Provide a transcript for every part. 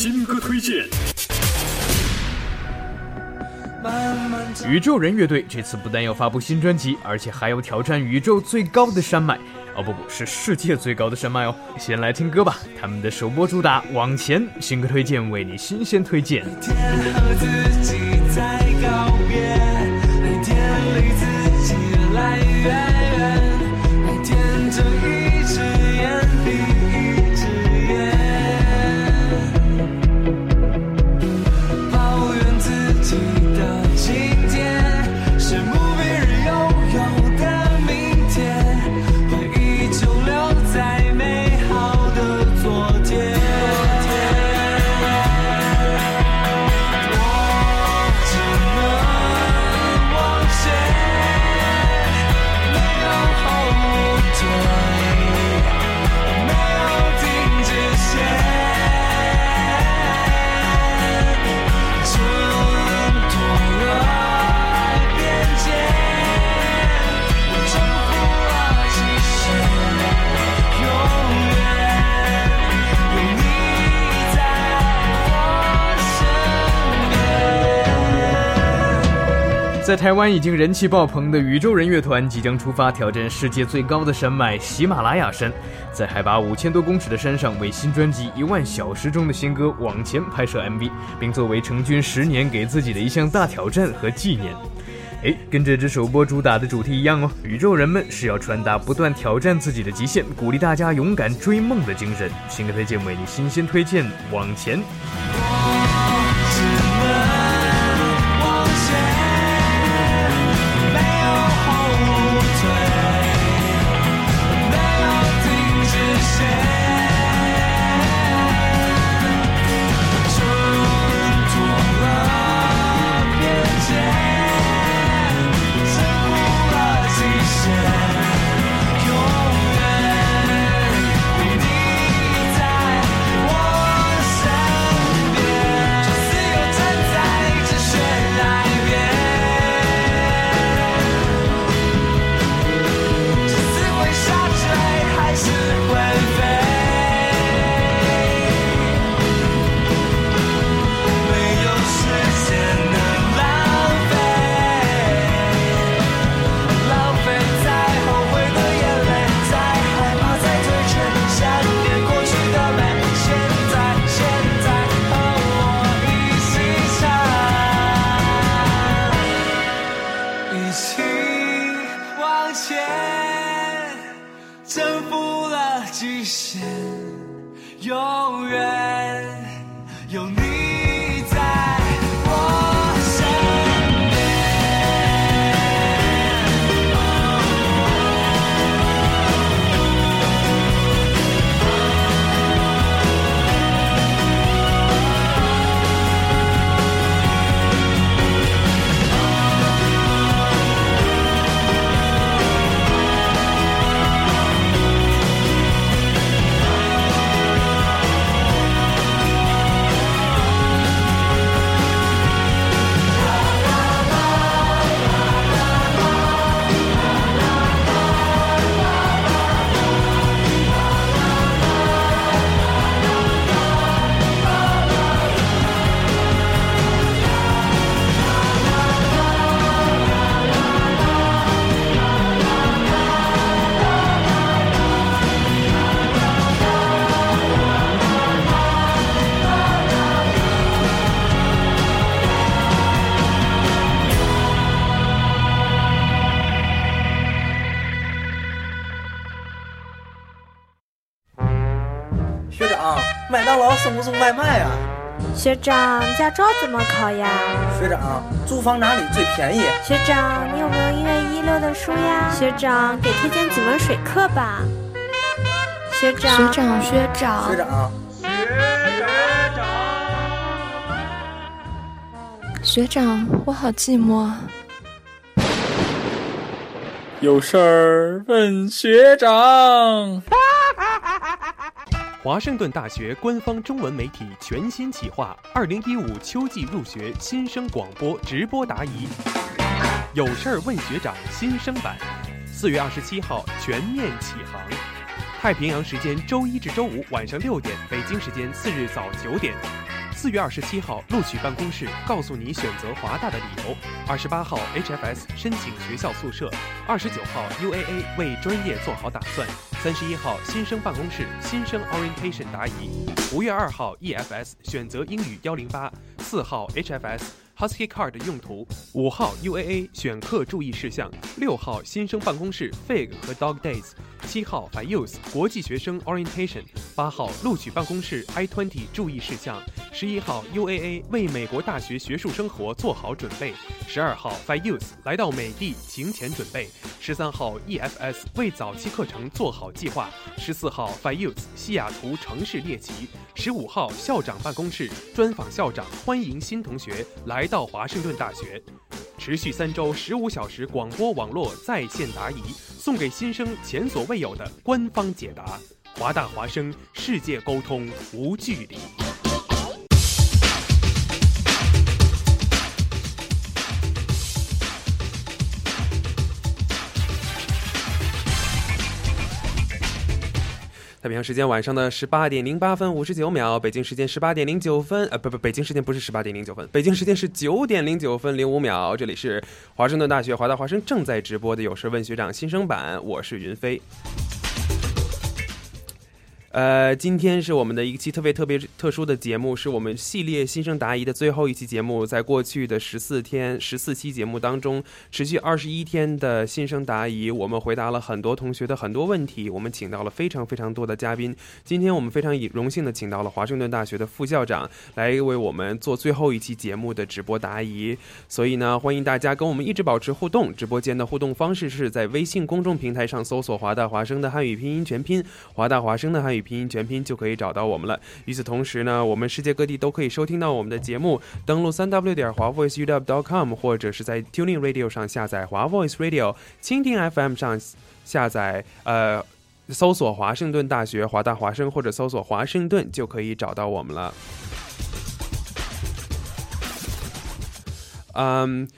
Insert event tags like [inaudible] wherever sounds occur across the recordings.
新歌推荐。宇宙人乐队这次不但要发布新专辑，而且还要挑战宇宙最高的山脉。哦，不不是世界最高的山脉哦。先来听歌吧，他们的首播主打《往前》新歌推荐，为你新鲜推荐。天和自己在在台湾已经人气爆棚的宇宙人乐团即将出发挑战世界最高的山脉喜马拉雅山，在海拔五千多公尺的山上为新专辑《一万小时》中的新歌《往前》拍摄 MV，并作为成军十年给自己的一项大挑战和纪念。哎，跟这支首播主打的主题一样哦，宇宙人们是要传达不断挑战自己的极限，鼓励大家勇敢追梦的精神。新歌推荐为你新鲜推荐《往前》。学长，驾照怎么考呀？学长，租房哪里最便宜？学长，你有没有一月一六的书呀？学长，给推荐几门水课吧。学长，学长，学长，学长，学长，我好寂寞。有事儿问学长。华盛顿大学官方中文媒体全新企划，二零一五秋季入学新生广播直播答疑，有事儿问学长新生版，四月二十七号全面启航，太平洋时间周一至周五晚上六点，北京时间次日早九点。四月二十七号录取办公室告诉你选择华大的理由。二十八号 HFS 申请学校宿舍。二十九号 UAA 为专业做好打算。三十一号新生办公室新生 orientation 答疑。五月二号 EFS 选择英语幺零八。四号 HFS。Husky Card 的用途，五号 UAA 选课注意事项，六号新生办公室 Fig 和 Dog Days，七号 FIUS 国际学生 Orientation，八号录取办公室 I20 注意事项，十一号 UAA 为美国大学学术生活做好准备，十二号 FIUS 来到美的行前准备，十三号 EFS 为早期课程做好计划，十四号 FIUS 西雅图城市猎奇，十五号校长办公室专访校长，欢迎新同学来。到华盛顿大学，持续三周十五小时广播网络在线答疑，送给新生前所未有的官方解答。华大华生，世界沟通无距离。太平洋时间晚上的十八点零八分五十九秒，北京时间十八点零九分，呃，不不，北京时间不是十八点零九分，北京时间是九点零九分零五秒。这里是华盛顿大学华大华生正在直播的有事问学长新生版，我是云飞。呃，今天是我们的一期特别特别特殊的节目，是我们系列新生答疑的最后一期节目。在过去的十四天、十四期节目当中，持续二十一天的新生答疑，我们回答了很多同学的很多问题。我们请到了非常非常多的嘉宾。今天我们非常荣幸的请到了华盛顿大学的副校长来为我们做最后一期节目的直播答疑。所以呢，欢迎大家跟我们一直保持互动。直播间的互动方式是在微信公众平台上搜索“华大华生”的汉语拼音全拼，“华大华生”的汉语。拼音全拼就可以找到我们了。与此同时呢，我们世界各地都可以收听到我们的节目，登录三 w 点华 voice u w com，或者是在 TuneIn Radio 上下载华 Voice Radio，蜻蜓 FM 上下载呃。搜索华盛顿大学、华大华声，或者搜索华盛顿，就可以找到我们了。Um,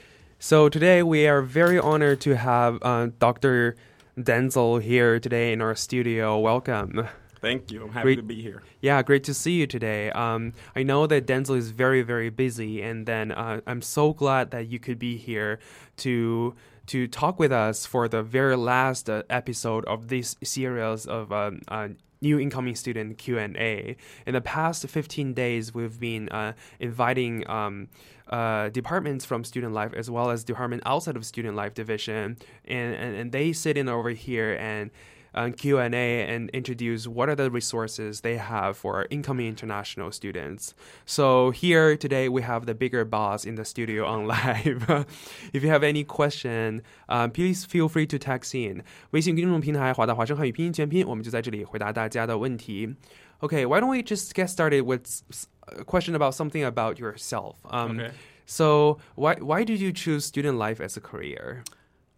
so today we are very honored to have uh, Dr. Denzil here today in our studio. Welcome. Thank you. I'm happy Great. to be here. Yeah, great to see you today. Um, I know that Denzil is very, very busy, and then uh, I'm so glad that you could be here to to talk with us for the very last uh, episode of this series of um, uh, new incoming student Q&A. In the past 15 days, we've been uh, inviting um, uh, departments from student life as well as department outside of student life division, and, and, and they sit in over here and um, Q&A and introduce what are the resources they have for incoming international students. So here today we have the bigger boss in the studio on [laughs] live. if you have any question, uh, please feel free to text in. 微信公众平台华大华声汉语拼音全拼，我们就在这里回答大家的问题。Okay, why don't we just get started with a question about something about yourself? Um, Okay. So why why did you choose student life as a career?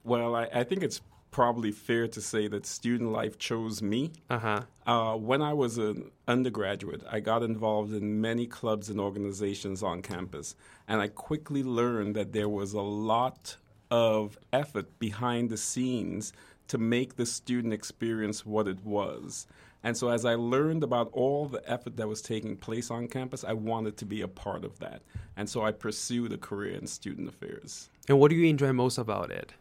Well, I, I think it's probably fair to say that student life chose me. Uh-huh. Uh, when I was an undergraduate, I got involved in many clubs and organizations on campus, and I quickly learned that there was a lot of effort behind the scenes to make the student experience what it was. And so, as I learned about all the effort that was taking place on campus, I wanted to be a part of that. And so, I pursued a career in student affairs. And what do you enjoy most about it?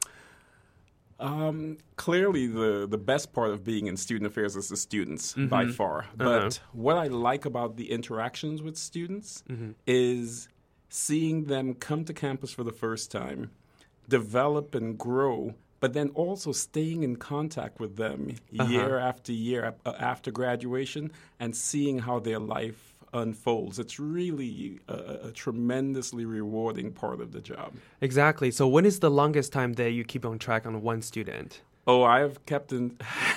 Um, clearly, the, the best part of being in student affairs is the students by far. But what I like about the interactions with students is seeing them come to campus for the first time, develop and grow, but then also staying in contact with them year after year uh, after graduation and seeing how their life unfolds. It's really a, a tremendously rewarding part of the job. Exactly. So when is the longest time that you keep on track on one student? Oh, I've kept in.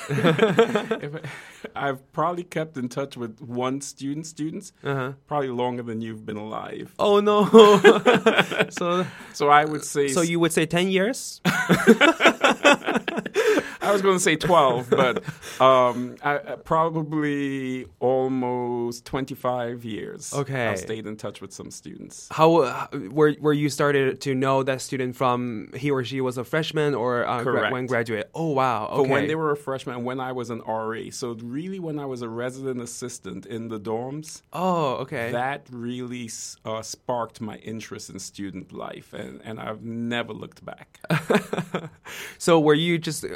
[laughs] I've probably kept in touch with one student, students, Uh-huh. probably longer than you've been alive. Oh no. [laughs] so So I would say. so you would say 10 years? [laughs] I was going to say twelve, but um, I, I- probably almost twenty-five years. Okay. I've stayed in touch with some students. How uh, were where you started to know that student from he or she was a freshman or uh, gra- when graduate? Oh wow. But Okay. when they were a freshman, and when I was an RA, so really when I was a resident assistant in the dorms, oh, okay. that really uh, sparked my interest in student life, and, and I've never looked back. [laughs] so were you just uh,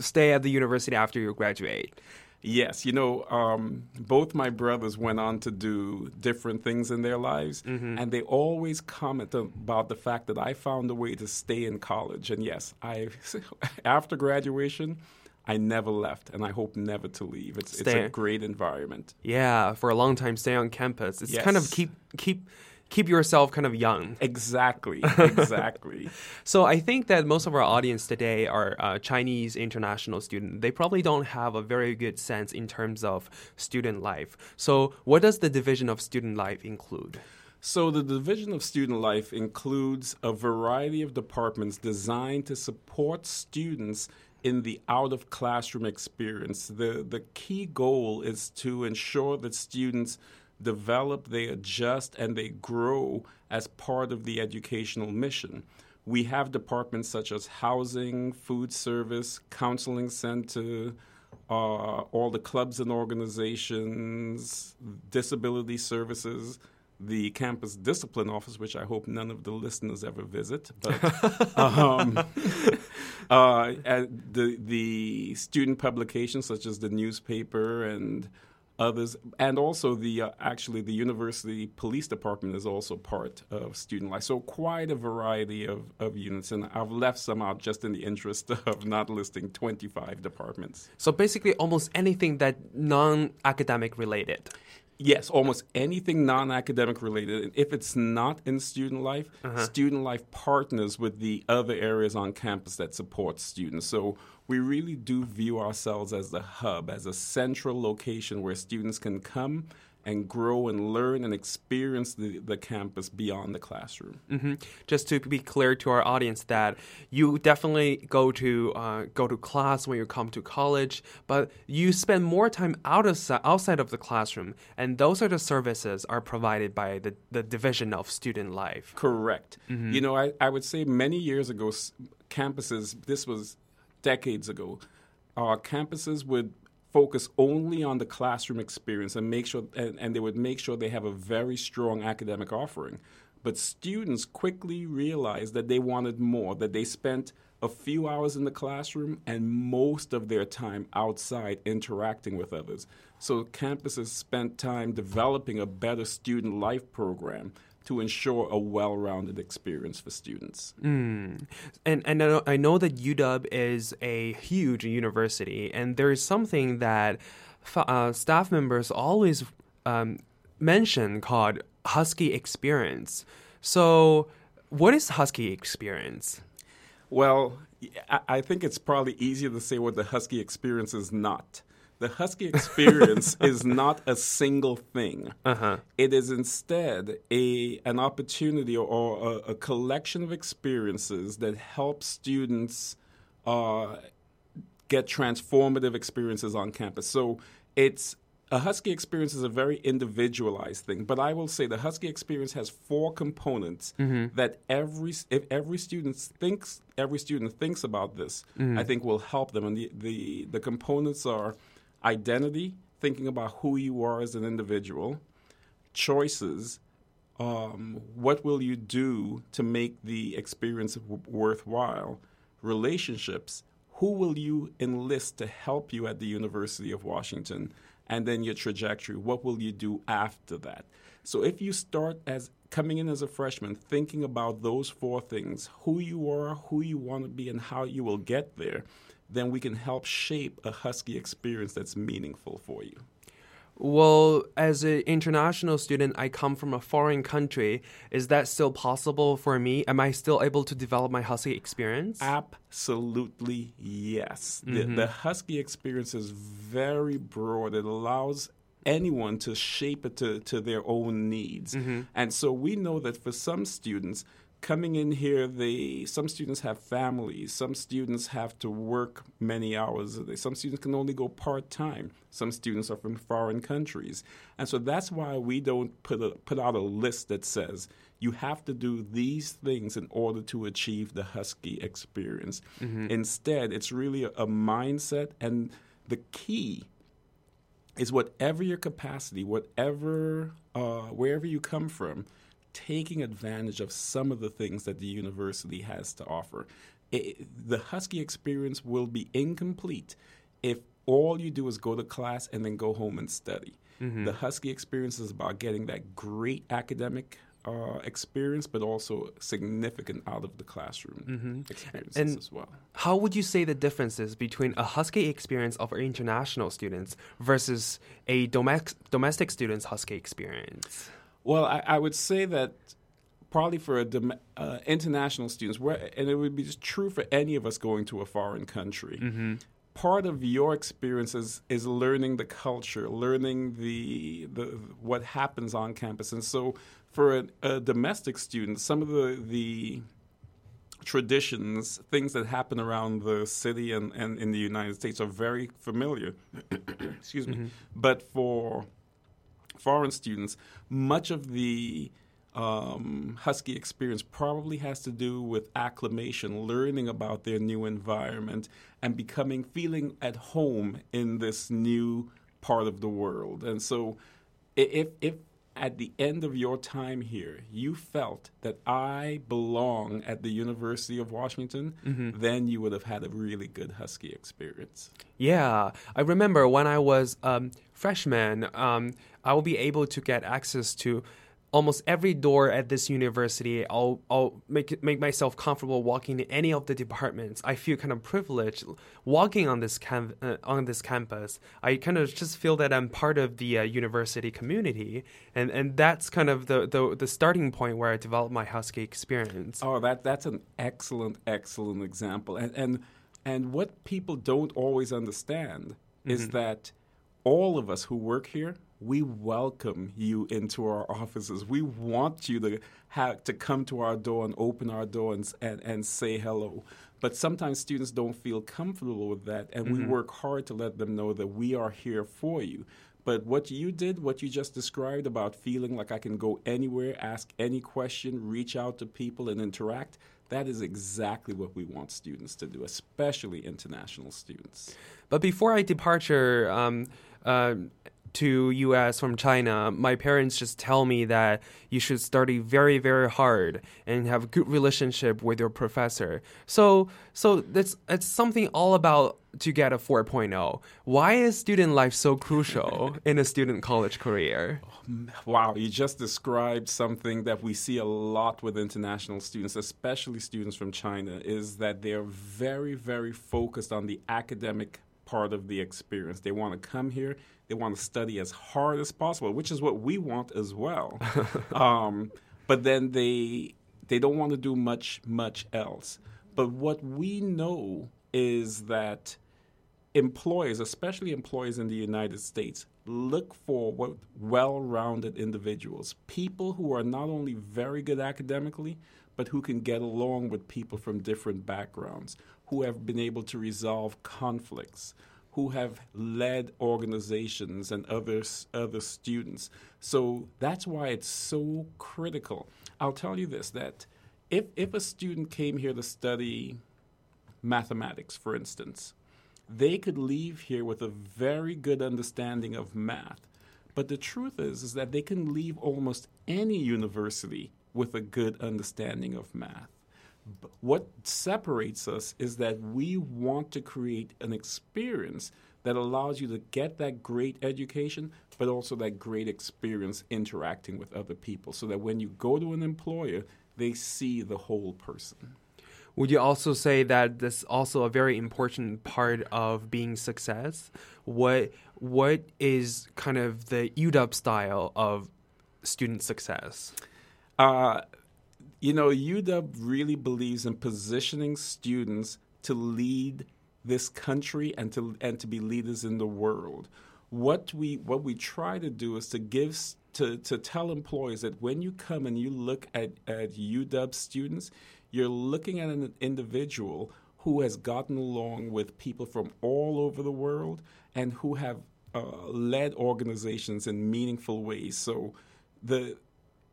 stay at the university after you graduate? yes, you know, um, both my brothers went on to do different things in their lives, and they always comment about the fact that I found a way to stay in college. And yes, I [laughs] after graduation. I never left, and I hope never to leave. It's, it's a great environment. Yeah, for a long time stay on campus. It's kind of keep keep keep yourself kind of young. Exactly, [laughs] exactly. So I think that most of our audience today are uh, Chinese international students. They probably don't have a very good sense in terms of student life. So what does the division of student life include? So, the Division of Student Life includes a variety of departments designed to support students in the out of classroom experience. The, the key goal is to ensure that students develop, they adjust, and they grow as part of the educational mission. We have departments such as housing, food service, counseling center, uh, all the clubs and organizations, disability services, the campus discipline office, which I hope none of the listeners ever visit, but [laughs] um, [laughs] uh, and the the student publications such as the newspaper and others, and also the uh, actually the university police department is also part of student life. So quite a variety of, of units, and I've left some out just in the interest [laughs] of not listing twenty five departments. So basically almost anything that non-academic related. Yes, almost anything non academic related. And if it's not in student life, student life partners with the other areas on campus that support students. So we really do view ourselves as the hub, as a central location where students can come and grow and learn and experience the, the campus beyond the classroom. hmm Just to be clear to our audience that you definitely go to uh, go to class when you come to college, but you spend more time out of, outside of the classroom, and those are the services are provided by the, the division of student life. Correct. You know, I, I would say many years ago, campuses, this was decades ago, our campuses would focus only on the classroom experience and make sure, and, and they would make sure they have a very strong academic offering. But students quickly realized that they wanted more, that they spent a few hours in the classroom and most of their time outside interacting with others. So campuses spent time developing a better student life program to ensure a well-rounded experience for students. Mm. And and I know, I know that UW is a huge university, and there is something that uh, staff members always um, mention called Husky Experience. So, what is Husky Experience? Well, I think it's probably easier to say what the Husky Experience is not. The Husky experience [laughs] is not a single thing. Uh-huh. It is instead a an opportunity or a, a collection of experiences that help students uh, get transformative experiences on campus. So it's a Husky experience is a very individualized thing, but I will say the Husky experience has four components mm-hmm. that every if every student thinks every student thinks about this, mm-hmm. I think will help them. And the, the the components are identity, thinking about who you are as an individual, choices, um, what will you do to make the experience w- worthwhile, relationships, who will you enlist to help you at the University of Washington, and then your trajectory, what will you do after that? So if you start as coming in as a freshman thinking about those four things, who you are, who you want to be, and how you will get there, then we can help shape a Husky experience that's meaningful for you. Well, as an international student, I come from a foreign country. Is that still possible for me? Am I still able to develop my Husky experience? Absolutely, yes. Mm-hmm. The, the Husky experience is very broad. It allows anyone to shape it to, to their own needs. Mm-hmm. And so we know that for some students, coming in here, they some students have families. Some students have to work many hours a day. Some students can only go part time. Some students are from foreign countries, and so that's why we don't put a, put out a list that says you have to do these things in order to achieve the Husky experience. Mm-hmm. Instead, it's really a, a mindset, and the key is whatever your capacity, whatever uh, wherever you come from taking advantage of some of the things that the university has to offer. It, the Husky experience will be incomplete if all you do is go to class and then go home and study. Mm-hmm. The Husky experience is about getting that great academic uh, experience, but also significant out of the classroom mm-hmm. experiences and as well. How would you say the differences between a Husky experience of international students versus a domestic domestic students Husky experience? Well, I, I, would say that probably for uh, international students, and it would be true for any of us going to a foreign country. Mm-hmm. Part of your experiences is, is learning the culture, learning the, the what happens on campus, and so for a, a domestic student, some of the the traditions, things that happen around the city and, and in the United States are very familiar. [coughs] Excuse me. Mm-hmm. But for foreign students, much of the um, Husky experience probably has to do with acclimation, learning about their new environment, and becoming feeling at home in this new part of the world. And so, if if at the end of your time here you felt that I belong at the University of Washington, mm-hmm. then you would have had a really good Husky experience. Yeah, I remember when I was um, freshman, um, I will be able to get access to almost every door at this university. I'll I'll make make myself comfortable walking in any of the departments. I feel kind of privileged walking on this cam- uh, on this campus. I kind of just feel that I'm part of the uh, university community, and and that's kind of the, the the starting point where I developed my Husky experience. Oh, that that's an excellent excellent example, and and and what people don't always understand mm-hmm. is that all of us who work here we welcome you into our offices. We want you to have to come to our door and open our door and, and, and say hello. But sometimes students don't feel comfortable with that, and mm-hmm. we work hard to let them know that we are here for you. But what you did, what you just described about feeling like I can go anywhere, ask any question, reach out to people, and interact, that is exactly what we want students to do, especially international students. But before I departure, um, uh, to US from China, my parents just tell me that you should study very very hard and have a good relationship with your professor. So so that's it's something all about to get a 4.0. Why is student life so crucial [laughs] in a student college career? Wow, you just described something that we see a lot with international students, especially students from China, is that they're very, very focused on the academic part of the experience. They want to come here, they want to study as hard as possible, which is what we want as well. [laughs] um, but then they they don't want to do much much else. But what we know is that employers, especially employers in the United States, look for what well-rounded individuals, people who are not only very good academically, but who can get along with people from different backgrounds, who have been able to resolve conflicts, who have led organizations and others other students. So that's why it's so critical. I'll tell you this that if if a student came here to study mathematics, for instance, they could leave here with a very good understanding of math. But the truth is, is that they can leave almost any university with a good understanding of math. But what separates us is that we want to create an experience that allows you to get that great education, but also that great experience interacting with other people, so that when you go to an employer, they see the whole person. Would you also say that this is also a very important part of being success? What what is kind of the UW style of student success? Uh, you know, UW really believes in positioning students to lead this country and to and to be leaders in the world. What we what we try to do is to give to to tell employees that when you come and you look at at UW students, you're looking at an individual who has gotten along with people from all over the world and who have uh, led organizations in meaningful ways. So the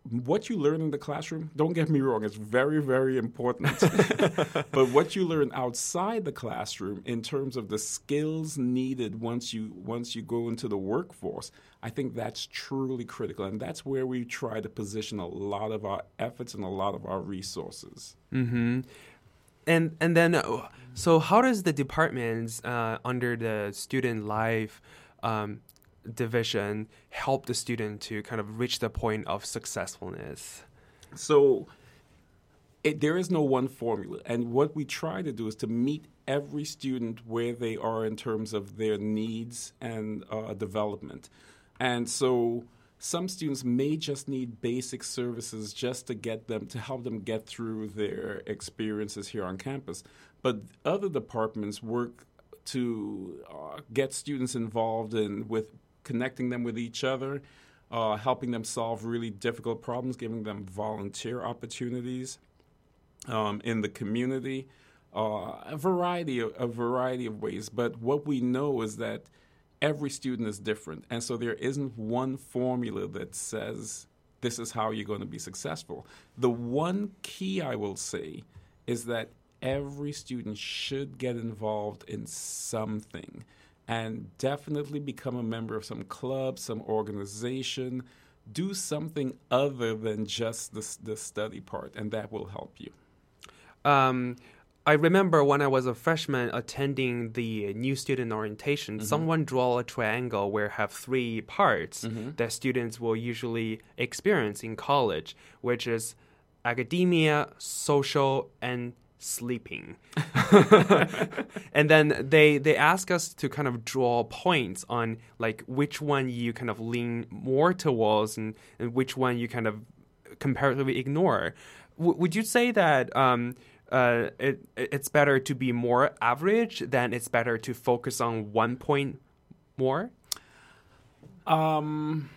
what you learn in the classroom, don't get me wrong, it's very, very important. [laughs] but what you learn outside the classroom in terms of the skills needed once you once you go into the workforce, I think that's truly critical. And that's where we try to position a lot of our efforts and a lot of our resources. Mm-hmm. And and then uh, so how does the departments uh, under the student life um, division help the student to kind of reach the point of successfulness? So it, there is no one formula. And what we try to do is to meet every student where they are in terms of their needs and uh, development. And so some students may just need basic services just to get them to help them get through their experiences here on campus. But other departments work to uh, get students involved in with connecting them with each other, uh, helping them solve really difficult problems, giving them volunteer opportunities um, in the community, uh, a variety of, a variety of ways. But what we know is that every student is different, and so there isn't one formula that says this is how you're going to be successful. The one key I will say is that every student should get involved in something and definitely become a member of some club, some organization. Do something other than just the, the study part, and that will help you. Um, I remember when I was a freshman attending the new student orientation, mm-hmm. someone draw a triangle where have three parts mm-hmm. that students will usually experience in college, which is academia, social, and sleeping. [laughs] and then they they ask us to kind of draw points on like which one you kind of lean more towards and, and which one you kind of comparatively ignore. W- would you say that um, uh, it, it's better to be more average than it's better to focus on one point more? Um,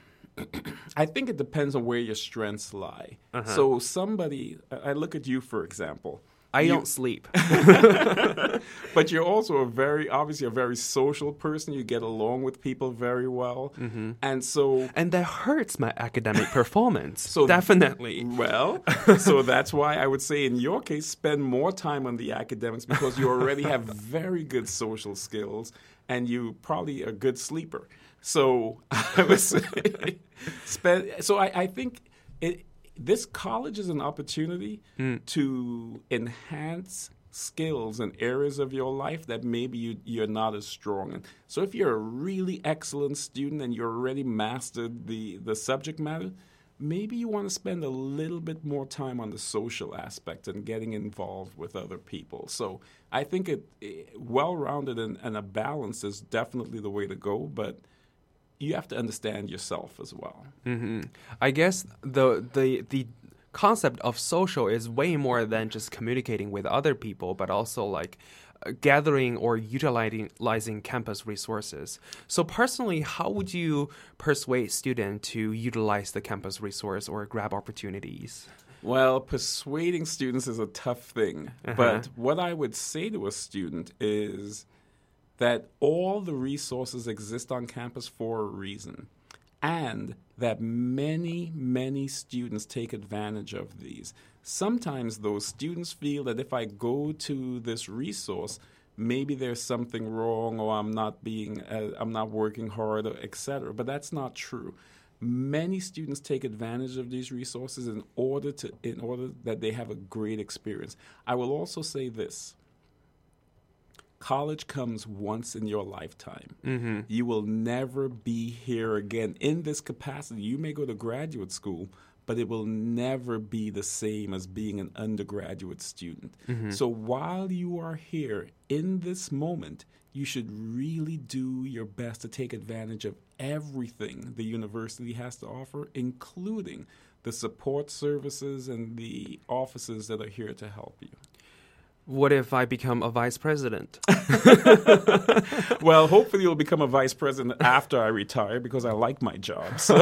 [clears throat] I think it depends on where your strengths lie. Uh-huh. So somebody, I look at you for example I You- don't sleep. [laughs] [laughs] but you're also a very obviously a very social person. You get along with people very well, Mhm. and so and that hurts my academic [laughs] performance. So definitely. Well, so that's why I would say in your case, spend more time on the academics because you already have very good social skills and you probably a good sleeper. So I would say spend. So I, I think it, this college is an opportunity hmm. to enhance skills and areas of your life that maybe you, you're not as strong in. So if you're a really excellent student and you already mastered the, the subject matter, maybe you want to spend a little bit more time on the social aspect and getting involved with other people. So I think it, well rounded and, and a balance is definitely the way to go, but you have to understand yourself as well. hmm I guess the the the concept of social is way more than just communicating with other people, but also like uh, gathering or utilizing utilizing campus resources. So personally, how would you persuade students to utilize the campus resource or grab opportunities? Well, persuading students is a tough thing. Uh-huh. But what I would say to a student is that all the resources exist on campus for a reason. And that many, many students take advantage of these. Sometimes those students feel that if I go to this resource, maybe there's something wrong or I'm not being, uh, I'm not working hard, etc. But that's not true many students take advantage of these resources in order to in order that they have a great experience. I will also say this. College comes once in your lifetime. Mhm. You will never be here again in this capacity. You may go to graduate school, but it will never be the same as being an undergraduate student. Mhm. So while you are here in this moment, you should really do your best to take advantage of everything the university has to offer, including the support services and the offices that are here to help you what if I become a vice president? [laughs] [laughs] well, hopefully you'll become a vice president after I retire because I like my job. So.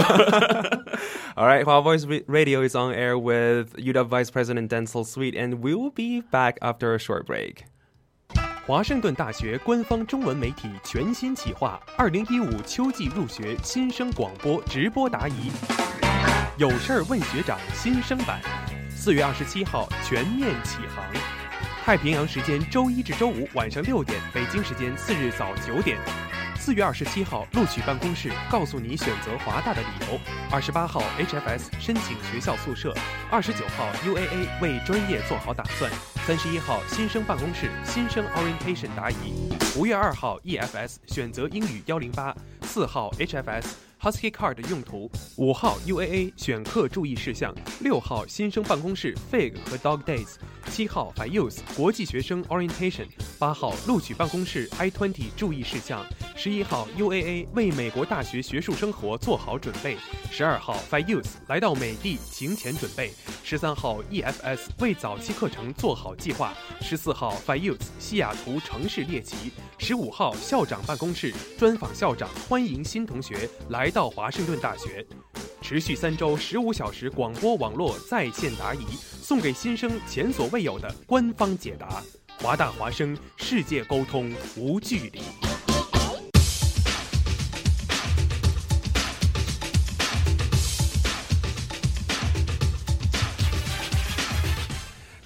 All right, Hua Voice Radio is on air with UW Vice President Denzil Suite, and we will be back after a short break. 华盛顿大学官方中文媒体全新企划“二零一五秋季入学新生广播直播答疑”，有事儿问学长新生版，四月二十七号全面启航。太平洋时间周一至周五晚上六点，北京时间次日早九点。四月二十七号，录取办公室告诉你选择华大的理由。二十八号，HFS 申请学校宿舍。二十九号，UAA 为专业做好打算。三十一号，新生办公室新生 orientation 答疑。五月二号，EFS 选择英语幺零八。四号，HFS。Husky Card 的用途，五号 UAA 选课注意事项，六号新生办公室 Fig 和 Dog Days，七号 f i u s 国际学生 Orientation，八号录取办公室 I twenty 注意事项，十一号 UAA 为美国大学学术生活做好准备，十二号 f i u s 来到美的行前准备，十三号 EFS 为早期课程做好计划，十四号 f i u s 西雅图城市猎奇，十五号校长办公室专访校长，欢迎新同学来到华盛顿大学。持续三周十五小时广播网络在线答疑，送给新生前所未有的官方解答。华大华生，世界沟通无距离。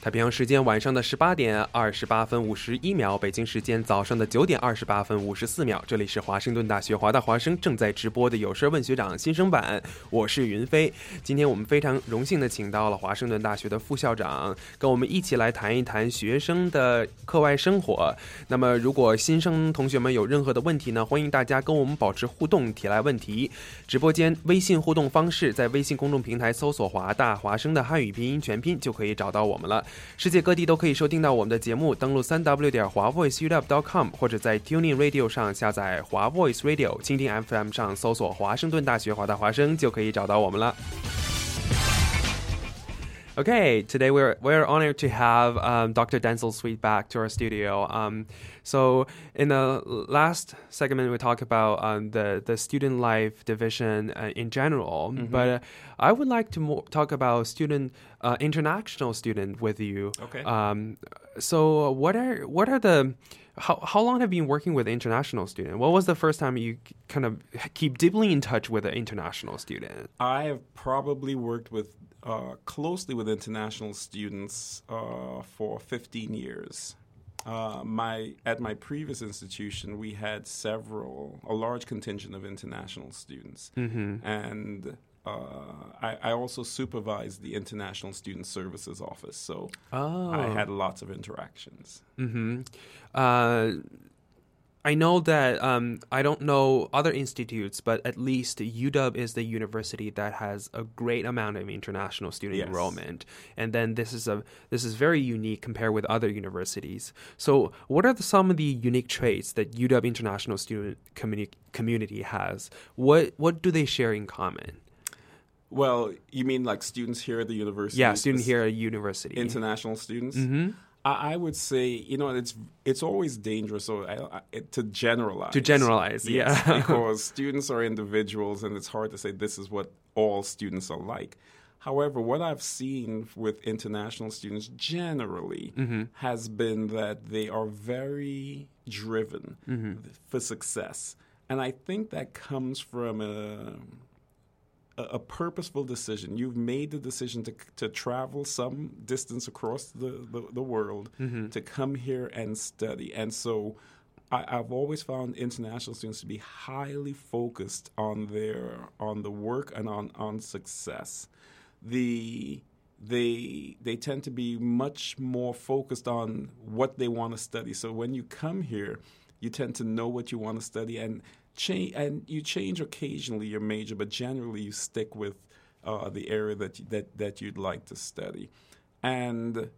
太平洋时间晚上的十八点二十八分五十一秒，北京时间早上的九点二十八分五十四秒。这里是华盛顿大学华大华生正在直播的有事问学长新生版，我是云飞。今天我们非常荣幸的请到了华盛顿大学的副校长，跟我们一起来谈一谈学生的课外生活。那么，如果新生同学们有任何的问题呢，欢迎大家跟我们保持互动，提来问题。直播间微信互动方式，在微信公众平台搜索“华大华生”的汉语拼音全拼，就可以找到我们了。世界各地都可以收听到我们的节目，登录三 w 点华 voiceup.com 或者在 Tuning Radio 上下载华 Voice Radio，蜻蜓 FM 上搜索华盛顿大学华大华生就可以找到我们了。Okay, today we're we're honored to have um, Dr. Denzil Suite back to our studio. Um, so in the last segment, we talked about um, the the student life division uh, in general, Mhm. but uh, I would like to mo- talk about student uh, international student with you. Okay. Um, so what are what are the how, how long have you been working with international student? What was the first time you kind of keep deeply in touch with an international student? I have probably worked with uh, closely with international students uh, for 15 years. Uh, my at my previous institution, we had several, a large contingent of international students, Mhm. and uh, I, I also supervised the International Student Services Office, so I Oh. had lots of interactions. hmm Uh, I know that um, I don't know other institutes, but at least UW is the university that has a great amount of international student Yes. enrollment, and then this is a this is very unique compared with other universities. So, what are the, some of the unique traits that UW International Student communi- Community has? What what do they share in common? Well, you mean like students here at the university? Yeah, student here at university. international students. Mhm. I, I would say, you know, it's it's always dangerous so I, I, to generalize. To generalize, Yes, yeah. [laughs] because students are individuals, and it's hard to say this is what all students are like. However, what I've seen with international students generally Mhm. has been that they are very driven Mhm. for success, and I think that comes from a a, a purposeful decision. You've made the decision to to travel some distance across the the, the world Mhm. to come here and study, and so. I, I've always found international students to be highly focused on their on the work and on, on success. The they they tend to be much more focused on what they want to study. So when you come here, you tend to know what you want to study and change and you change occasionally your major, but generally you stick with uh, the area that that that you'd like to study. And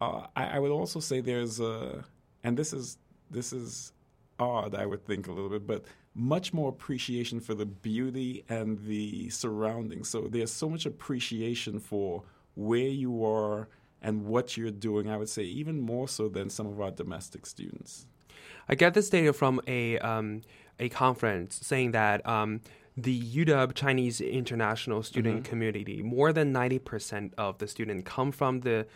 uh, I, I would also say there's a and this is this is odd, I would think a little bit, but much more appreciation for the beauty and the surroundings. So there's so much appreciation for where you are and what you're doing. I would say even more so than some of our domestic students. I get this data from a um, a conference saying that um, the UW Chinese international student Mhm. community, more than ninety percent of the students come from the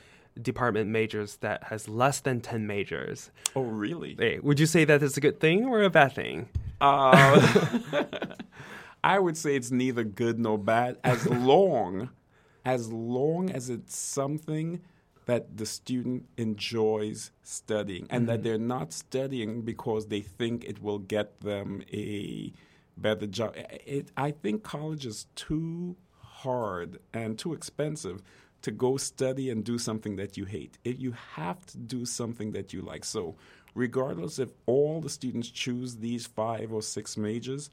department majors that has less than ten majors. Oh, really? Hey, would you say that is a good thing or a bad thing? Uh, [laughs] I would say it's neither good nor bad as [laughs] long as long as it's something that the student enjoys studying and that Mhm. they're not studying because they think it will get them a better job. It, I think college is too hard and too expensive to go study and do something that you hate. If you have to do something that you like. So, regardless if all the students choose these five or six majors,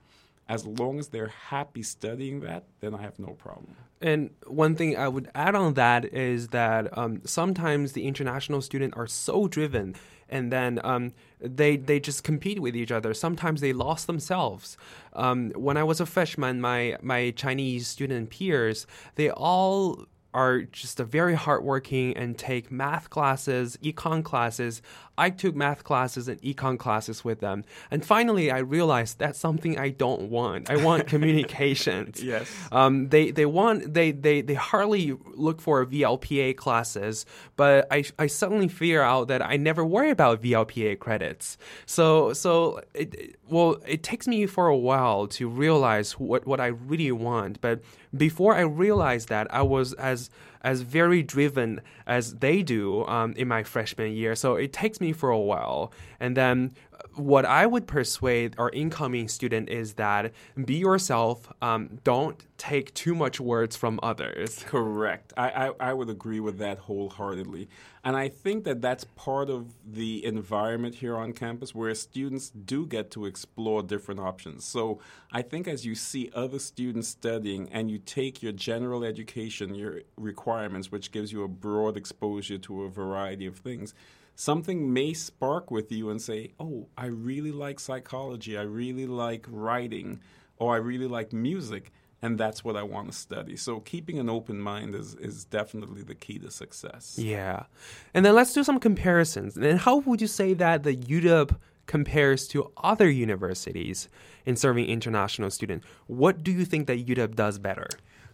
as long as they're happy studying that, then I have no problem. And one thing I would add on that is that um, sometimes the international students are so driven, and then um, they they just compete with each other. Sometimes they lost themselves. Um, when I was a freshman, my my Chinese student peers, they all are just a very hardworking and take math classes, econ classes. I took math classes and econ classes with them. And finally, I realized that's something I don't want. I want [laughs] communications. Yes. Um, they they want they, they they hardly look for VLPA classes, but I I suddenly figure out that I never worry about VLPA credits. So so it, well it takes me for a while to realize what what I really want. But before I realized that, I was as as very driven as they do um, in my freshman year. So it takes me for a while, and then what I would persuade our incoming student is that be yourself. Um, don't take too much words from others. Correct. I, I, I would agree with that wholeheartedly. And I think that that's part of the environment here on campus where students do get to explore different options. So I think as you see other students studying and you take your general education, your requirements, which gives you a broad exposure to a variety of things, something may spark with you and say, Oh, I really like psychology, I really like writing, or I really like music and that's what I want to study. So keeping an open mind is, is definitely the key to success. Yeah. And then let's do some comparisons. And how would you say that the UW compares to other universities in serving international students? What do you think that UW does better?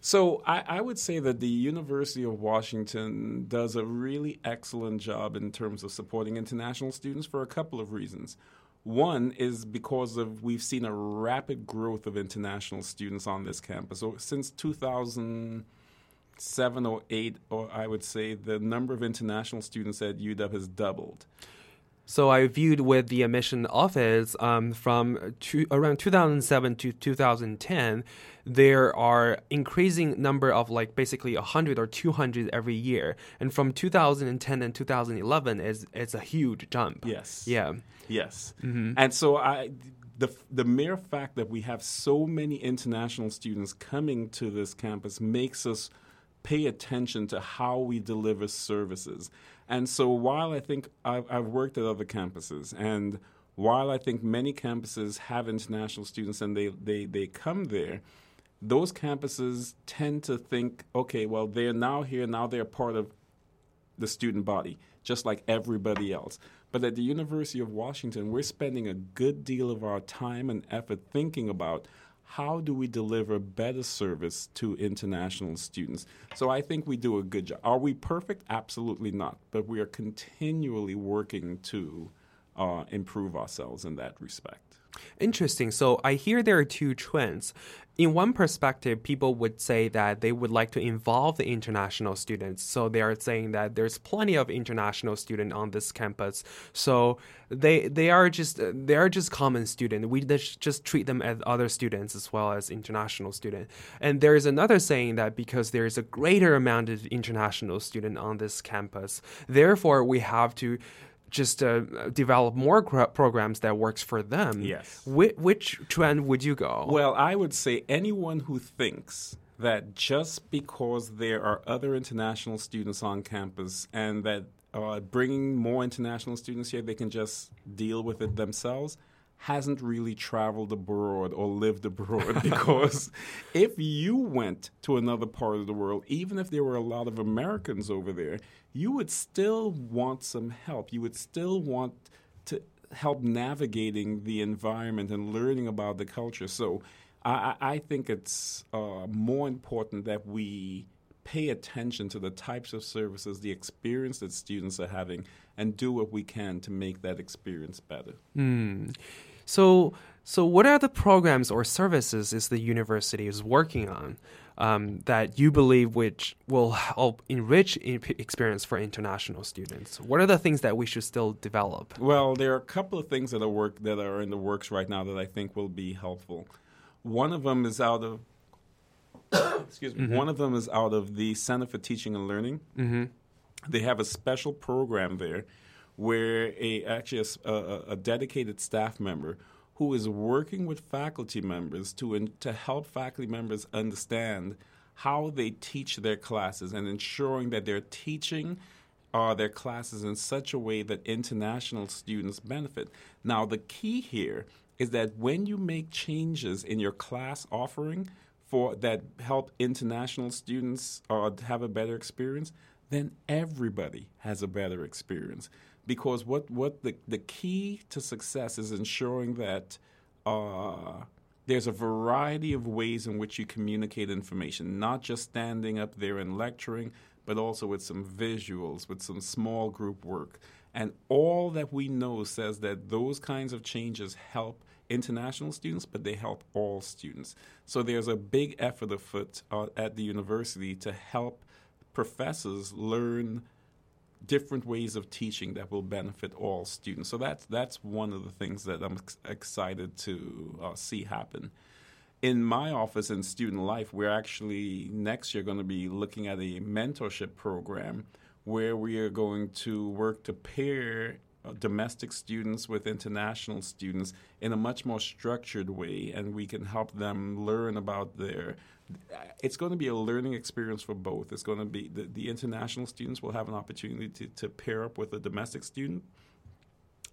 So I, I, would say that the University of Washington does a really excellent job in terms of supporting international students for a couple of reasons. One is because of we've seen a rapid growth of international students on this campus. So since 2007 or 8, or I would say the number of international students at UW has doubled. So I viewed with the admission office um, from two, around 2007 to 2010, there are increasing number of like basically 100 or 200 every year, and from 2010 and 2011 is it's a huge jump. Yes. Yeah. Yes. Mm-hmm. And so I the the mere fact that we have so many international students coming to this campus makes us pay attention to how we deliver services. And so while I think I've, I've, worked at other campuses, and while I think many campuses have international students and they, they, they come there, those campuses tend to think, okay, well, they're now here, now they're part of the student body, just like everybody else. But at the University of Washington, we're spending a good deal of our time and effort thinking about how do we deliver better service to international students? So I think we do a good job. Are we perfect? Absolutely not. But we are continually working to uh, improve ourselves in that respect. Interesting. So I hear there are two trends in one perspective, people would say that they would like to involve the international students. So they are saying that there's plenty of international students on this campus. So they they are just they are just common students. We just treat them as other students as well as international students. And there is another saying that because there is a greater amount of international student on this campus, therefore we have to just uh, develop more programs that works for them. Yes. Wh- which trend would you go? Well, I would say anyone who thinks that just because there are other international students on campus and that uh, bringing more international students here, they can just deal with it themselves hasn't really traveled abroad or lived abroad [laughs] because if you went to another part of the world, even if there were a lot of Americans over there, you would still want some help. You would still want to help navigating the environment and learning about the culture. So I, I think it's uh, more important that we pay attention to the types of services, the experience that students are having, and do what we can to make that experience better. Mm. So, so what are the programs or services is the university is working on um, that you believe which will help enrich experience for international students? What are the things that we should still develop? Well, there are a couple of things that are work that are in the works right now that I think will be helpful. One of them is out of [coughs] excuse me. Mm-hmm. One of them is out of the Center for Teaching and Learning. Mm-hmm. They have a special program there where a actually a, a, a, dedicated staff member who is working with faculty members to in, to help faculty members understand how they teach their classes and ensuring that they're teaching uh, their classes in such a way that international students benefit. Now, the key here is that when you make changes in your class offering for that help international students uh, have a better experience, then everybody has a better experience because what what the the key to success is ensuring that uh, there's a variety of ways in which you communicate information, not just standing up there and lecturing, but also with some visuals, with some small group work. And all that we know says that those kinds of changes help international students, but they help all students. So there's a big effort afoot uh, at the university to help professors learn different ways of teaching that will benefit all students. So that's that's one of the things that I'm ex- excited to uh, see happen. In my office in student life, we're actually next year going to be looking at a mentorship program where we are going to work to pair domestic students with international students in a much more structured way, and we can help them learn about their it's going to be a learning experience for both. It's going to be the, the international students will have an opportunity to, to pair up with a domestic student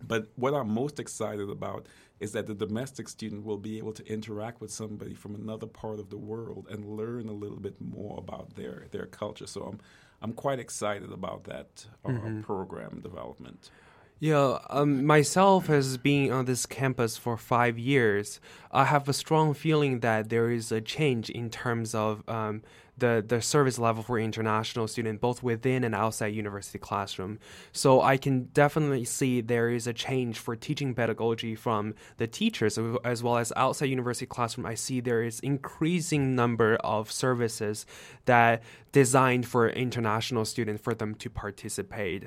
But what I'm most excited about is that the domestic student will be able to interact with somebody from another part of the world and learn a little bit more about their, their culture. So I'm, I'm quite excited about that uh, Mhm. program development. Yeah, um, myself as being on this campus for five years, I have a strong feeling that there is a change in terms of um, the the service level for international students, both within and outside university classroom. So I can definitely see there is a change for teaching pedagogy from the teachers as- as well as outside university classroom. I see there is increasing number of services that designed for international students for them to participate.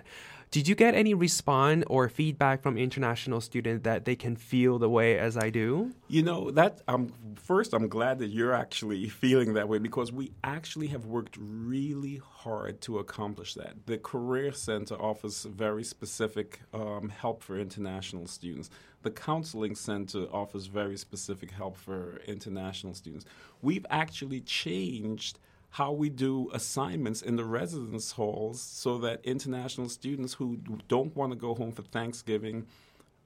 Did you get any response or feedback from international students that they can feel the way as I do? You know that um, first, I'm glad that you're actually [laughs] feeling that way because we actually have worked really hard to accomplish that. The Career Center offers very specific um, help for international students. The Counseling Center offers very specific help for international students. We've actually changed how we do assignments in the residence halls so that international students who don't want to go home for Thanksgiving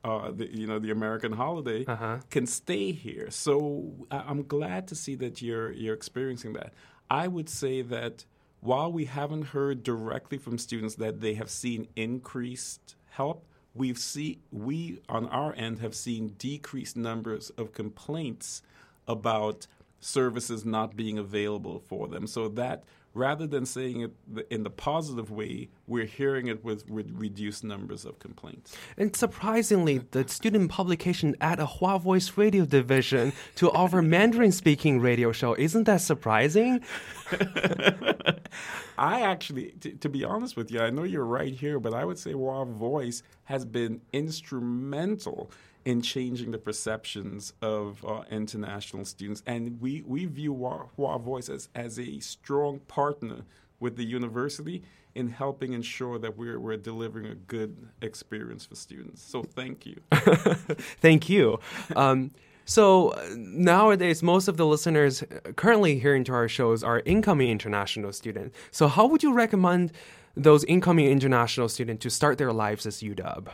uh, the, you know the American holiday can stay here. So I- I'm glad to see that you're you're experiencing that. I would say that while we haven't heard directly from students that they have seen increased help, we've see we on our end have seen decreased numbers of complaints about services not being available for them. So that rather than saying it in the positive way, we're hearing it with, with reduced numbers of complaints. And surprisingly, the student publication at a Hua Voice radio division to offer [laughs] Mandarin speaking radio show. Isn't that surprising? [laughs] I actually, t- to be honest with you, I know you're right here, but I would say Hua Voice has been instrumental in changing the perceptions of uh, international students. And we, we view Hua, Voice as, as a strong partner with the university in helping ensure that we're, we're delivering a good experience for students. So thank you. [laughs] Thank you. Um, so uh, nowadays, most of the listeners currently hearing to our shows are incoming international students. So how would you recommend those incoming international students to start their lives as UW?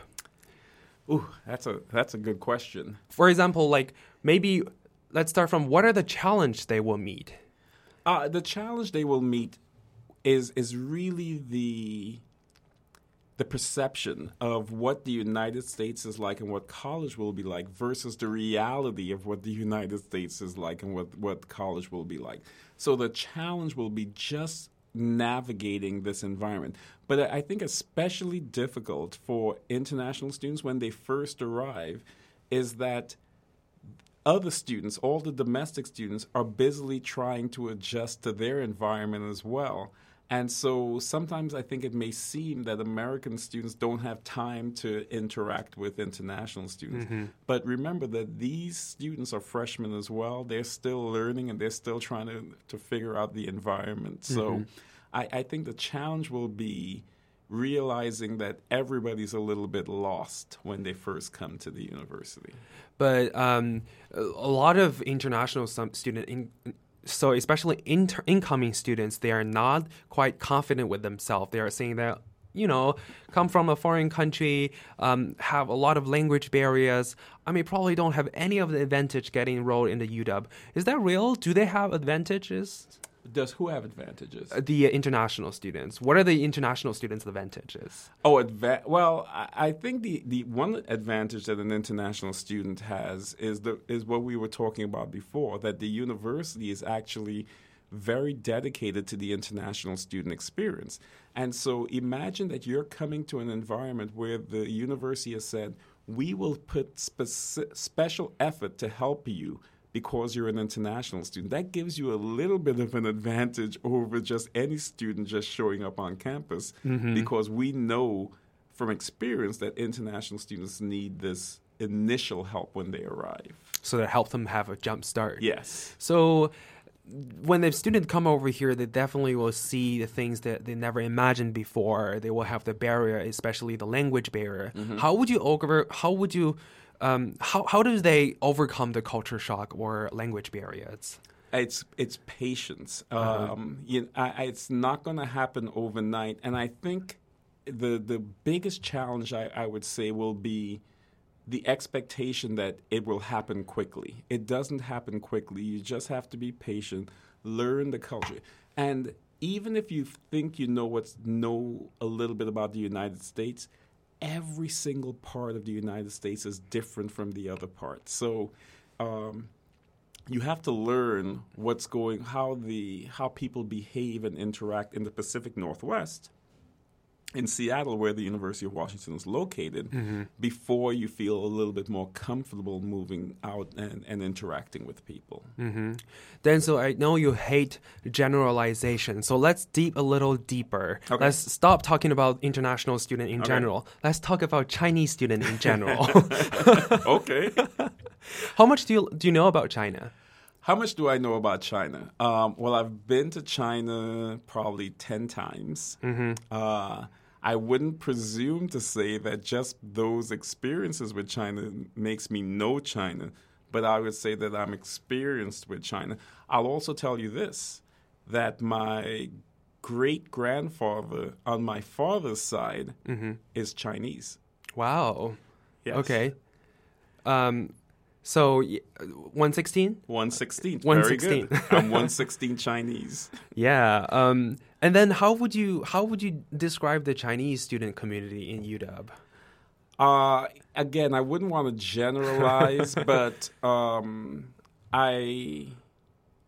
Ooh, that's a that's a good question. For example, like maybe let's start from what are the challenge they will meet? Uh, the challenge they will meet is is really the the perception of what the United States is like and what college will be like versus the reality of what the United States is like and what, what college will be like. So the challenge will be just navigating this environment. But I think especially difficult for international students when they first arrive is that other students, all the domestic students, are busily trying to adjust to their environment as well. And so sometimes I think it may seem that American students don't have time to interact with international students. Mhm. But remember that these students are freshmen as well. They're still learning and they're still trying to, to figure out the environment. So Mhm. I, I think the challenge will be realizing that everybody's a little bit lost when they first come to the university. But um, a lot of international some student in, so especially inter- incoming students, they are not quite confident with themselves. They are saying that you know come from a foreign country, um, have a lot of language barriers. I mean, probably don't have any of the advantage getting enrolled in the UW. Is that real? Do they have advantages? Does who have advantages? Uh, The uh, international students. What are the international students' advantages? Oh, adva- well, I, I think the, the one advantage that an international student has is the is what we were talking about before that the university is actually very dedicated to the international student experience. And so imagine that you're coming to an environment where the university has said, we will put speci- special effort to help you because you're an international student. That gives you a little bit of an advantage over just any student just showing up on campus Mhm. because we know from experience that international students need this initial help when they arrive. So that help them have a jump start. Yes. So when the students come over here, they definitely will see the things that they never imagined before. They will have the barrier, especially the language barrier. Mhm. How would you over? How would you? Um, how how do they overcome the culture shock or language barriers? It's it's patience. Uh-huh. Um, you I, I- it's not going to happen overnight, and I think the the biggest challenge I, I would say will be the expectation that it will happen quickly. It doesn't happen quickly. You just have to be patient, learn the culture, and even if you think you know what's know a little bit about the United States, every single part of the United States is different from the other parts. So. Um, you have to learn what's going how the how people behave and interact in the Pacific Northwest in Seattle where the University of Washington is located Mm-hmm. before you feel a little bit more comfortable moving out and, and interacting with people. Mm-hmm. Denzil, I know you hate generalization, so let's deep a little deeper. Okay. Let's stop talking about international student in Okay. general. Let's talk about Chinese student in general. [laughs] okay. [laughs] How much do you do you know about China? How much do I know about China? Um, well, I've been to China probably 10 times. Uh, I wouldn't presume to say that just those experiences with China makes me know China, but I would say that I'm experienced with China. I'll also tell you this that my great grandfather on my father's side is Chinese. Wow. Yes. Okay. Um, so one sixteen. 116. 116. Very good. I'm [laughs] 116 Chinese. Yeah. Um, and then how would you how would you describe the Chinese student community in UW? Uh, again, I wouldn't want to generalize, [laughs] but um, I,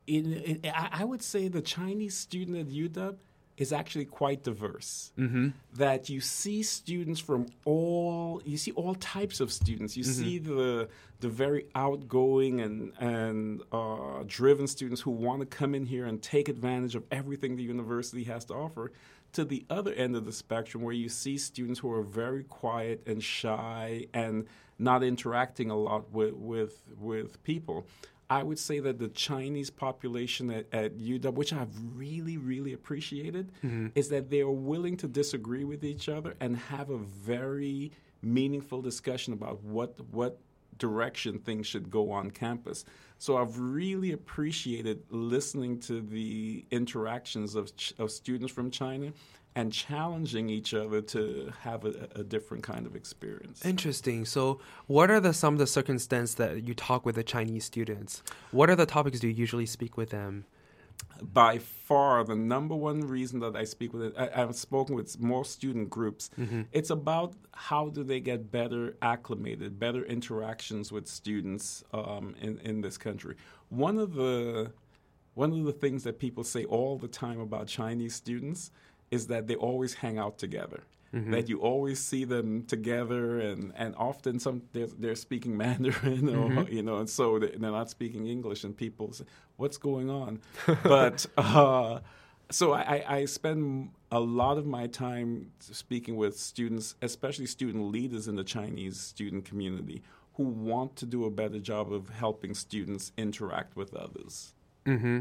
in, in, I I would say the Chinese student at UW is actually quite diverse. Mm-hmm. That you see students from all, you see all types of students. You see the the very outgoing and and uh, driven students who want to come in here and take advantage of everything the university has to offer. To the other end of the spectrum, where you see students who are very quiet and shy and not interacting a lot with with, with people. I would say that the Chinese population at, at UW, which I've really, really appreciated, mm-hmm. is that they are willing to disagree with each other and have a very meaningful discussion about what what direction things should go on campus. So I've really appreciated listening to the interactions of, of students from China and challenging each other to have a, a different kind of experience. Interesting. So, what are the some of the circumstances that you talk with the Chinese students? What are the topics do you usually speak with them? by far the number one reason that I speak with it, I, I've spoken with more student groups. It's about how do they get better acclimated, better interactions with students um, in in this country. One of the one of the things that people say all the time about Chinese students is that they always hang out together. That you always see them together, and, and often some they're, they're speaking [laughs] Mandarin, or you know, and so they- they're not speaking English, and people say, "What's going on?" [laughs] but uh, so I, I I spend a lot of my time speaking with students, especially student leaders in the Chinese student community, who want to do a better job of helping students interact with others. Mm-hmm.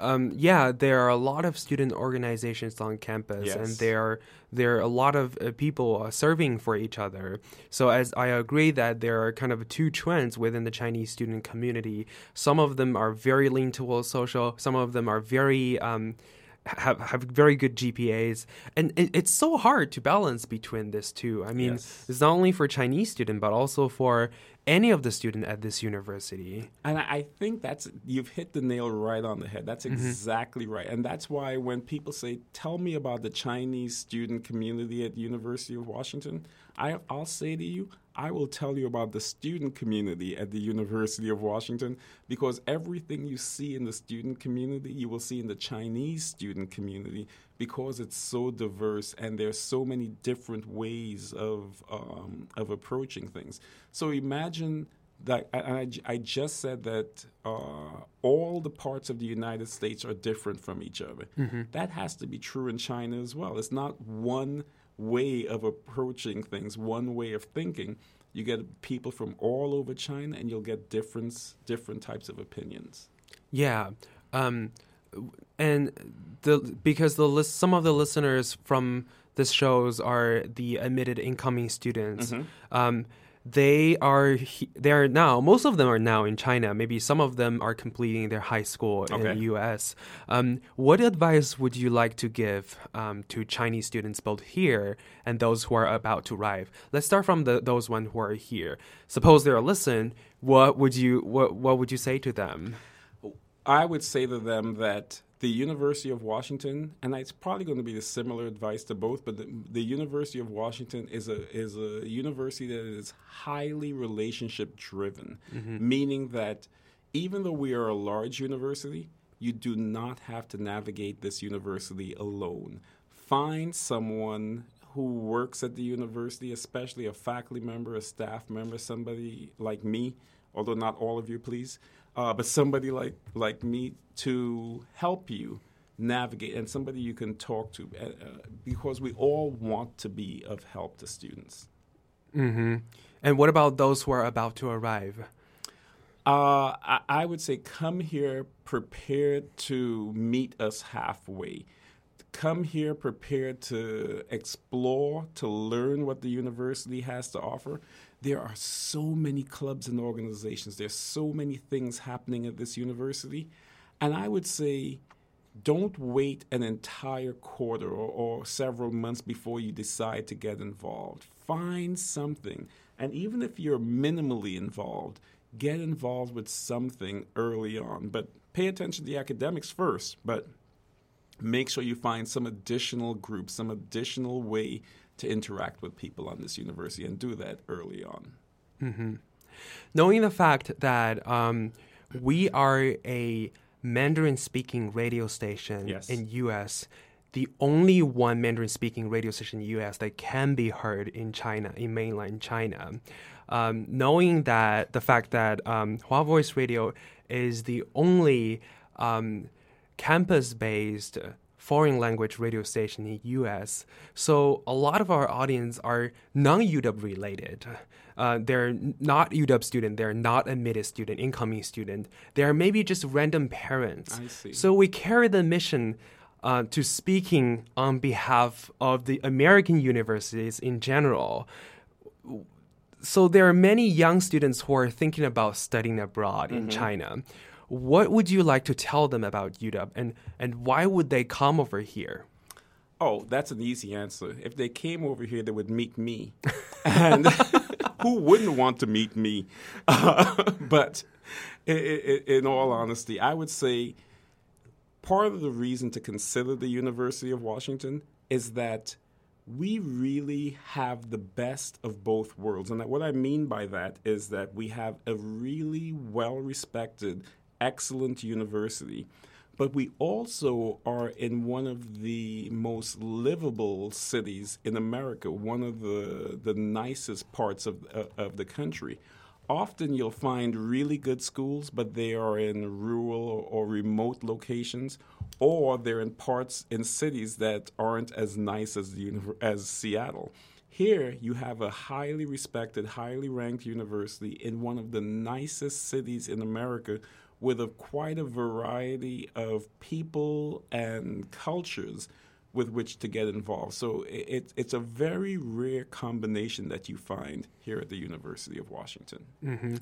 Um, yeah, there are a lot of student organizations on campus, and there are there are a lot of uh, people uh, serving for each other. So, as I agree that there are kind of two trends within the Chinese student community. Some of them are very lean towards social. Some of them are very um, have have very good GPAs, and it, it's so hard to balance between this two. I mean, Yes. it's not only for Chinese student, but also for any of the student at this university. And I think that's you've hit the nail right on the head. That's mm-hmm. exactly right. And that's why when people say, "Tell me about the Chinese student community at the University of Washington," I, I'll say to you, I will tell you about the student community at the University of Washington because everything you see in the student community, you will see in the Chinese student community because it's so diverse and there's so many different ways of um, of approaching things. So imagine that and I, I just said that uh, all the parts of the United States are different from each other. That has to be true in China as well. It's not one way of approaching things, one way of thinking. You get people from all over China, and you'll get different different types of opinions. Yeah, um, and the because the list, some of the listeners from this shows are the admitted incoming students. Um, they are he- they are now most of them are now in China. Maybe some of them are completing their high school in Okay. the U.S. Um, what advice would you like to give um, to Chinese students both here and those who are about to arrive? Let's start from the those one who are here. Suppose they're listen. What would you what what would you say to them? I would say to them that the University of Washington, and it's probably going to be a similar advice to both, but the, the University of Washington is a is a university that is highly relationship driven, mm-hmm. meaning that even though we are a large university, you do not have to navigate this university alone. Find someone who works at the university, especially a faculty member, a staff member, somebody like me, although not all of you, please, uh, but somebody like, like me to help you navigate and somebody you can talk to uh, uh, because we all want to be of help to students. hmm And what about those who are about to arrive? Uh, I, I would say come here prepared to meet us halfway. Come here prepared to explore, to learn what the university has to offer. There are so many clubs and organizations. There's so many things happening at this university. And I would say don't wait an entire quarter or, or several months before you decide to get involved. Find something. And even if you're minimally involved, get involved with something early on. But pay attention to the academics first, but make sure you find some additional group, some additional way to interact with people on this university and do that early on. hmm Knowing the fact that um, we are a Mandarin-speaking radio station Yes. in U.S., the only one Mandarin-speaking radio station in U.S. that can be heard in China, in mainland China. Um, knowing that the fact that um, Hua Voice Radio is the only um, campus-based foreign language radio station in US. So a lot of our audience are non-UW related. Uh, they're not UW student. They're not admitted student, incoming student. They're maybe just random parents. I see. So we carry the mission uh, to speaking on behalf of the American universities in general. So there are many young students who are thinking about studying abroad in Mhm. China. What would you like to tell them about UW and, and why would they come over here? Oh, that's an easy answer. If they came over here, they would meet me. And [laughs] who wouldn't want to meet me? Uh, [laughs] but i i in all honesty, I would say part of the reason to consider the University of Washington is that we really have the best of both worlds. And that what I mean by that is that we have a really well respected, excellent university, but we also are in one of the most livable cities in America, one of the, the nicest parts of, uh, of the country. Often you'll find really good schools, but they are in rural or remote locations, or they're in parts in cities that aren't as nice as the as Seattle. Here, you have a highly respected, highly ranked university in one of the nicest cities in America with a quite a variety of people and cultures with which to get involved. So it, it's a very rare combination that you find here at the University of Washington. hmm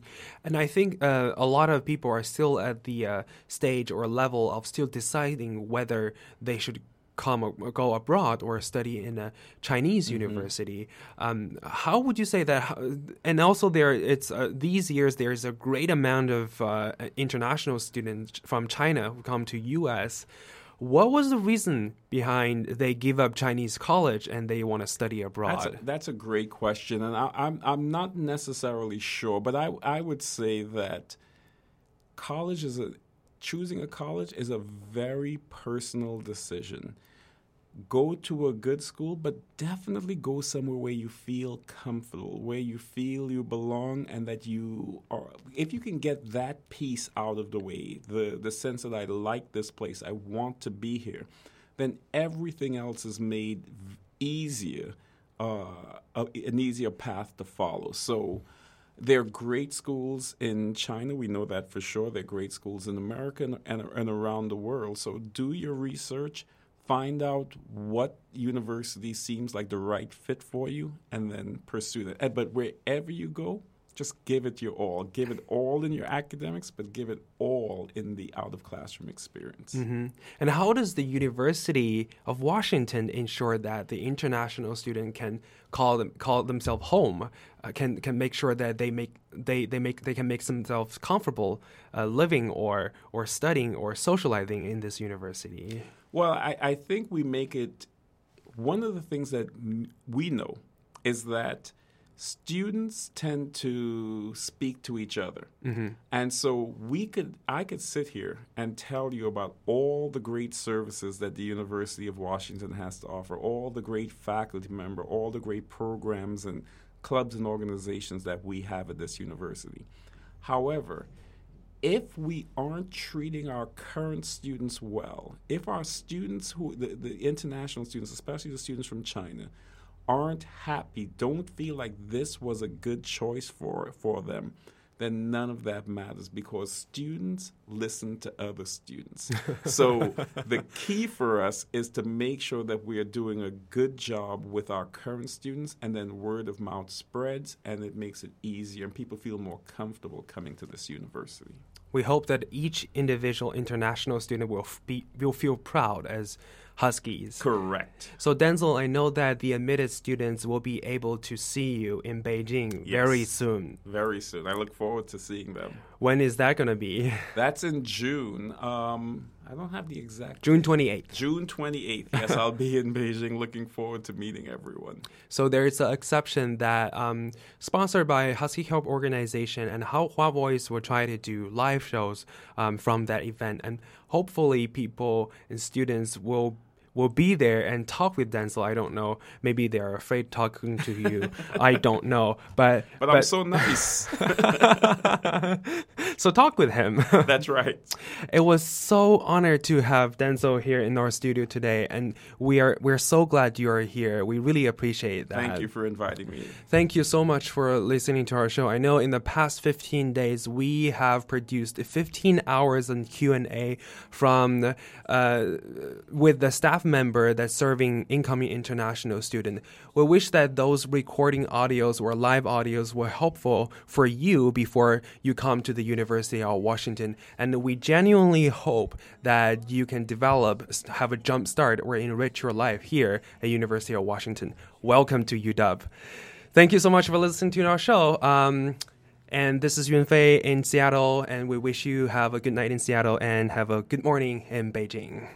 And I think uh, a lot of people are still at the uh, stage or level of still deciding whether they should come or go abroad or study in a Chinese university. Um, how would you say that? And also, there it's uh, these years there's a great amount of uh, international students from China who come to U.S. What was the reason behind they give up Chinese college and they want to study abroad? That's a, that's a great question, and I, I'm I'm not necessarily sure, but I I would say that college is a choosing a college is a very personal decision. Go to a good school, but definitely go somewhere where you feel comfortable, where you feel you belong, and that you are. If you can get that piece out of the way, the the sense that I like this place, I want to be here, then everything else is made easier, uh, a- an easier path to follow. So. There are great schools in China. We know that for sure. There are great schools in America and, and, and around the world. So do your research, find out what university seems like the right fit for you, and then pursue that. But wherever you go, just give it your all. Give it all in your academics, but give it all in the out of classroom experience. Mm-hmm. And how does the University of Washington ensure that the international student can call them call themselves home, uh, can can make sure that they make they, they make they can make themselves comfortable uh, living or or studying or socializing in this university? Well, I, I think we make it one of the things that we know is that students tend to speak to each other. Mm-hmm. And so we could I could sit here and tell you about all the great services that the University of Washington has to offer, all the great faculty member, all the great programs and clubs and organizations that we have at this university. However, if we aren't treating our current students well, if our students who the, the international students, especially the students from China, aren't happy, don't feel like this was a good choice for for them, then none of that matters because students listen to other students. [laughs] so the key for us is to make sure that we are doing a good job with our current students and then word of mouth spreads and it makes it easier and people feel more comfortable coming to this university. We hope that each individual international student will, be, will feel proud as Huskies. Correct. So, Denzil, I know that the admitted students will be able to see you in Beijing yes. very soon. Very soon. I look forward to seeing them. When is that going to be? [laughs] That's in June. Um, I don't have the exact. June 28th. June 28th. Yes, I'll be in Beijing looking forward to meeting everyone. So there's an exception that um, sponsored by Husky Help Organization and how Hua Voice will try to do live shows um, from that event. And hopefully people and students will will be there and talk with Denzil. I don't know. Maybe they're afraid talking to you. I don't know. But but, but I'm so nice. [laughs] [laughs] so talk with him. [laughs] That's right. It was so honored to have Denzil here in our studio today, and we are we're so glad you are here. We really appreciate that. Thank you for inviting me. Thank you so much for listening to our show. I know in the past 15 days we have produced 15 hours on Q and A from uh, with the staff member that's serving incoming international student. We wish that those recording audios or live audios were helpful for you before you come to the University of Washington. And we genuinely hope that you can develop, have a jump start, or enrich your life here at University of Washington. Welcome to UW. Thank you so much for listening to our show. Um, and this is Yunfei in Seattle, and we wish you have a good night in Seattle and have a good morning in Beijing.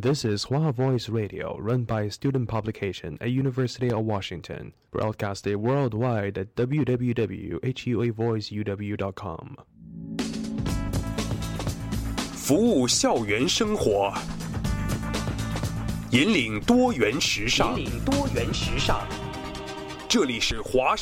This is Hua Voice Radio, run by Student Publication at University of Washington, broadcasted worldwide at www.huavoiceuw.com. 服务校园生活，引领多元时尚，引领多元时尚。这里是华。